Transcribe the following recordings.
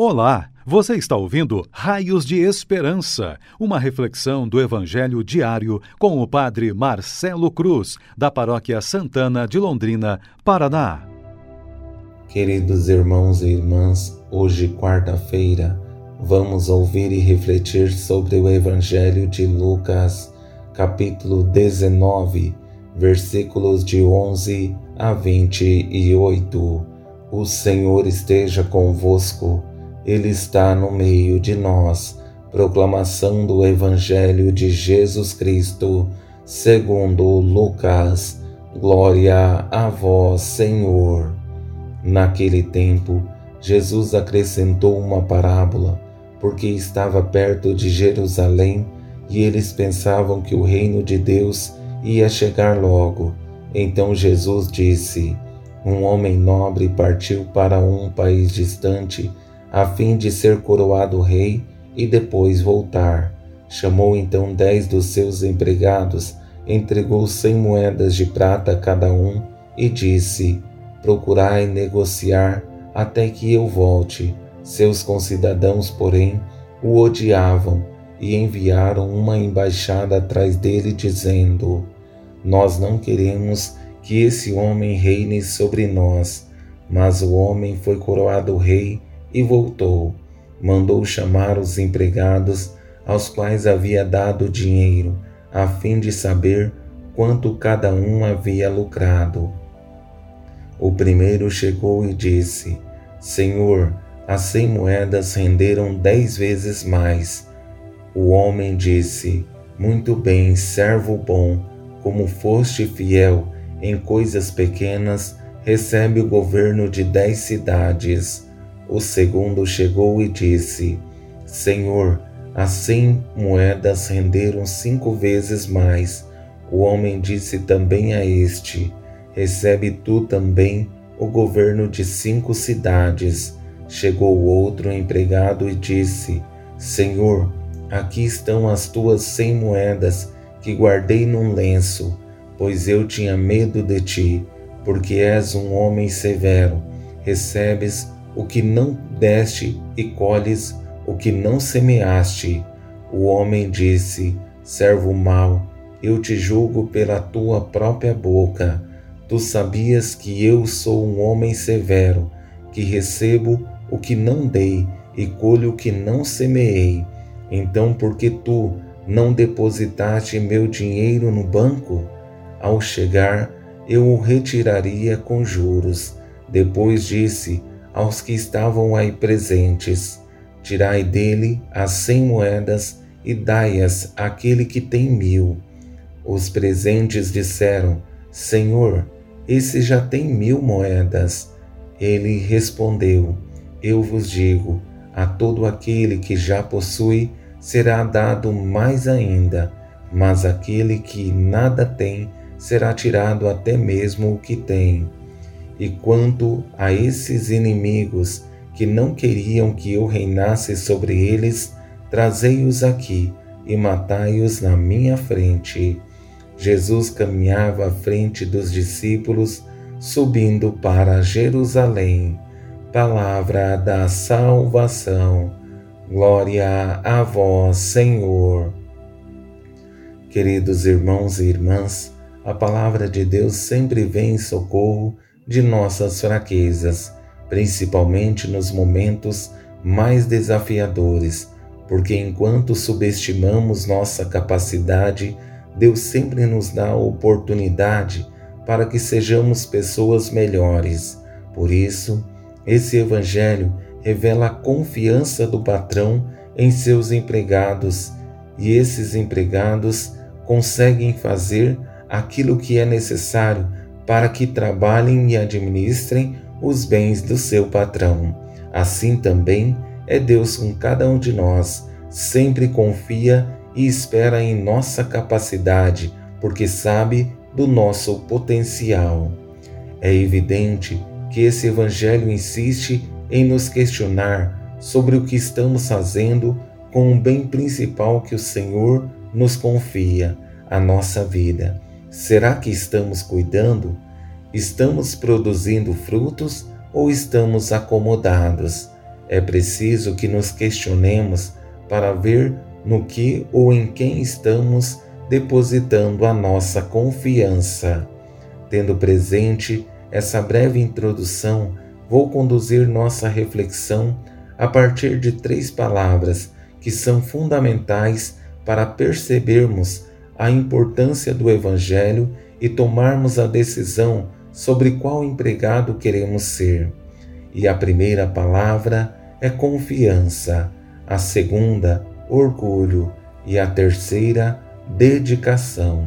Olá, você está ouvindo Raios de Esperança, uma reflexão do Evangelho diário com o Padre Marcelo Cruz, da Paróquia Santana de Londrina, Paraná. Queridos irmãos e irmãs, hoje, quarta-feira, vamos ouvir e refletir sobre o Evangelho de Lucas, capítulo 19, versículos de 11 a 28. O Senhor esteja convosco ele está no meio de nós. Proclamação do Evangelho de Jesus Cristo, segundo Lucas. Glória a vós, Senhor. Naquele tempo, Jesus acrescentou uma parábola, porque estava perto de Jerusalém e eles pensavam que o reino de Deus ia chegar logo. Então Jesus disse: Um homem nobre partiu para um país distante a fim de ser coroado rei e depois voltar. Chamou então dez dos seus empregados, entregou cem moedas de prata a cada um e disse: Procurai negociar até que eu volte. Seus concidadãos, porém, o odiavam e enviaram uma embaixada atrás dele, dizendo: Nós não queremos que esse homem reine sobre nós. Mas o homem foi coroado rei e voltou. Mandou chamar os empregados aos quais havia dado dinheiro, a fim de saber quanto cada um havia lucrado. O primeiro chegou e disse: Senhor, as cem moedas renderam dez vezes mais. O homem disse: Muito bem, servo bom, como foste fiel em coisas pequenas, recebe o governo de dez cidades. O segundo chegou e disse: Senhor, as cem moedas renderam cinco vezes mais. O homem disse também a este: Recebe tu também o governo de cinco cidades. Chegou outro empregado e disse: Senhor, aqui estão as tuas cem moedas que guardei num lenço, pois eu tinha medo de ti, porque és um homem severo. Recebes o que não deste e colhes o que não semeaste. O homem disse: Servo mau, eu te julgo pela tua própria boca. Tu sabias que eu sou um homem severo, que recebo o que não dei e colho o que não semeei. Então, por que tu não depositaste meu dinheiro no banco? Ao chegar, eu o retiraria com juros. Depois disse: aos que estavam aí presentes: Tirai dele as cem moedas e dai-as àquele que tem mil. Os presentes disseram: Senhor, esse já tem mil moedas. Ele respondeu: Eu vos digo, a todo aquele que já possui será dado mais ainda, mas aquele que nada tem será tirado até mesmo o que tem. E quanto a esses inimigos que não queriam que eu reinasse sobre eles, trazei-os aqui e matai-os na minha frente. Jesus caminhava à frente dos discípulos, subindo para Jerusalém. Palavra da salvação. Glória a vós, Senhor. Queridos irmãos e irmãs, a palavra de Deus sempre vem em socorro de nossas fraquezas, principalmente nos momentos mais desafiadores, porque enquanto subestimamos nossa capacidade, Deus sempre nos dá a oportunidade para que sejamos pessoas melhores. Por isso, esse Evangelho revela a confiança do patrão em seus empregados, e esses empregados conseguem fazer aquilo que é necessário para que trabalhem e administrem os bens do seu patrão. Assim também é Deus com cada um de nós, sempre confia e espera em nossa capacidade, porque sabe do nosso potencial. É evidente que esse Evangelho insiste em nos questionar sobre o que estamos fazendo com o bem principal que o Senhor nos confia, a nossa vida. Será que estamos cuidando? Estamos produzindo frutos ou estamos acomodados? É preciso que nos questionemos para ver no que ou em quem estamos depositando a nossa confiança. Tendo presente essa breve introdução, vou conduzir nossa reflexão a partir de três palavras que são fundamentais para percebermos a importância do Evangelho e tomarmos a decisão sobre qual empregado queremos ser. E a primeira palavra é confiança, a segunda, orgulho e a terceira, dedicação.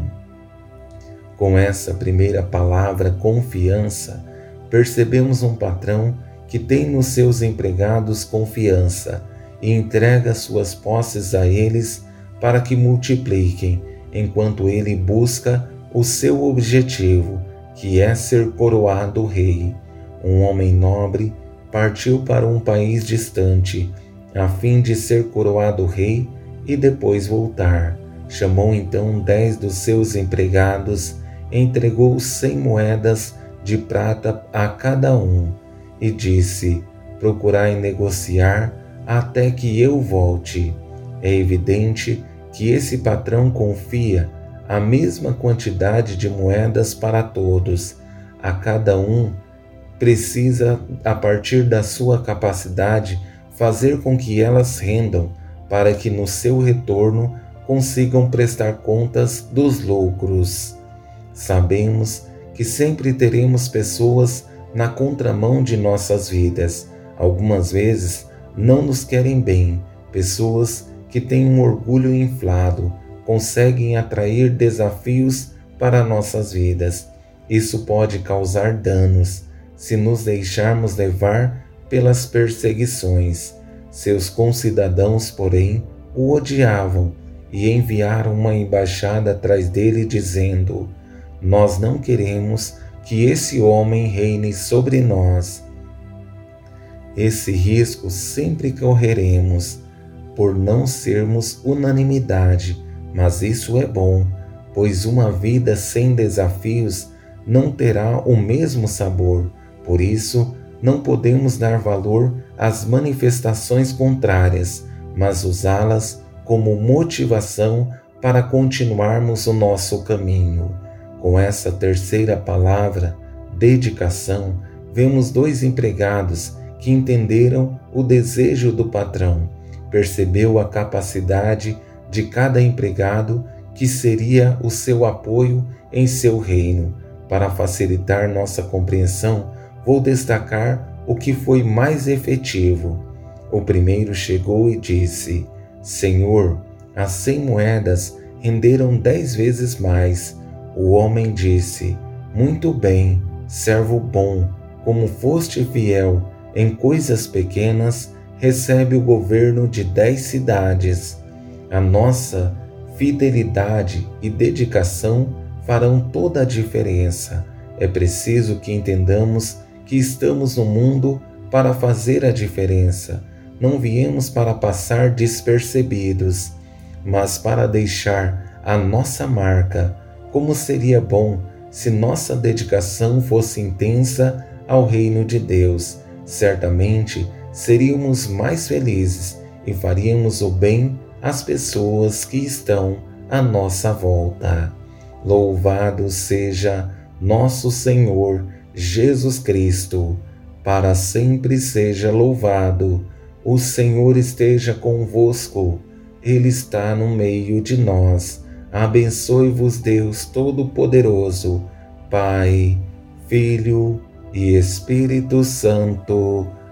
Com essa primeira palavra, confiança, percebemos um patrão que tem nos seus empregados confiança e entrega suas posses a eles para que multipliquem, enquanto ele busca o seu objetivo, que é ser coroado rei. Um homem nobre partiu para um país distante, a fim de ser coroado rei e depois voltar. Chamou então dez dos seus empregados, entregou cem moedas de prata a cada um e disse: Procurai negociar até que eu volte. É evidente que esse patrão confia a mesma quantidade de moedas para todos. A cada um precisa, a partir da sua capacidade, fazer com que elas rendam, para que no seu retorno consigam prestar contas dos lucros. Sabemos que sempre teremos pessoas na contramão de nossas vidas. Algumas vezes não nos querem bem, pessoas que têm um orgulho inflado, conseguem atrair desafios para nossas vidas. Isso pode causar danos se nos deixarmos levar pelas perseguições. Seus concidadãos, porém, o odiavam e enviaram uma embaixada atrás dele, dizendo: Nós não queremos que esse homem reine sobre nós. Esse risco sempre correremos por não sermos unanimidade, mas isso é bom, pois uma vida sem desafios não terá o mesmo sabor. Por isso, não podemos dar valor às manifestações contrárias, mas usá-las como motivação para continuarmos o nosso caminho. Com essa terceira palavra, dedicação, vemos dois empregados que entenderam o desejo do patrão, percebeu a capacidade de cada empregado que seria o seu apoio em seu reino. Para facilitar nossa compreensão, vou destacar o que foi mais efetivo. O primeiro chegou e disse: Senhor, as cem moedas renderam dez vezes mais. O homem disse: Muito bem, servo bom, como foste fiel em coisas pequenas, recebe o governo de dez cidades. A nossa fidelidade e dedicação farão toda a diferença. É preciso que entendamos que estamos no mundo para fazer a diferença. Não viemos para passar despercebidos, mas para deixar a nossa marca como seria bom se nossa dedicação fosse intensa ao reino de Deus. Certamente seríamos mais felizes e faríamos o bem às pessoas que estão à nossa volta. Louvado seja nosso Senhor Jesus Cristo, para sempre seja louvado. O Senhor esteja convosco, Ele está no meio de nós Abençoe-vos Deus Todo-Poderoso, Pai, Filho e Espírito Santo.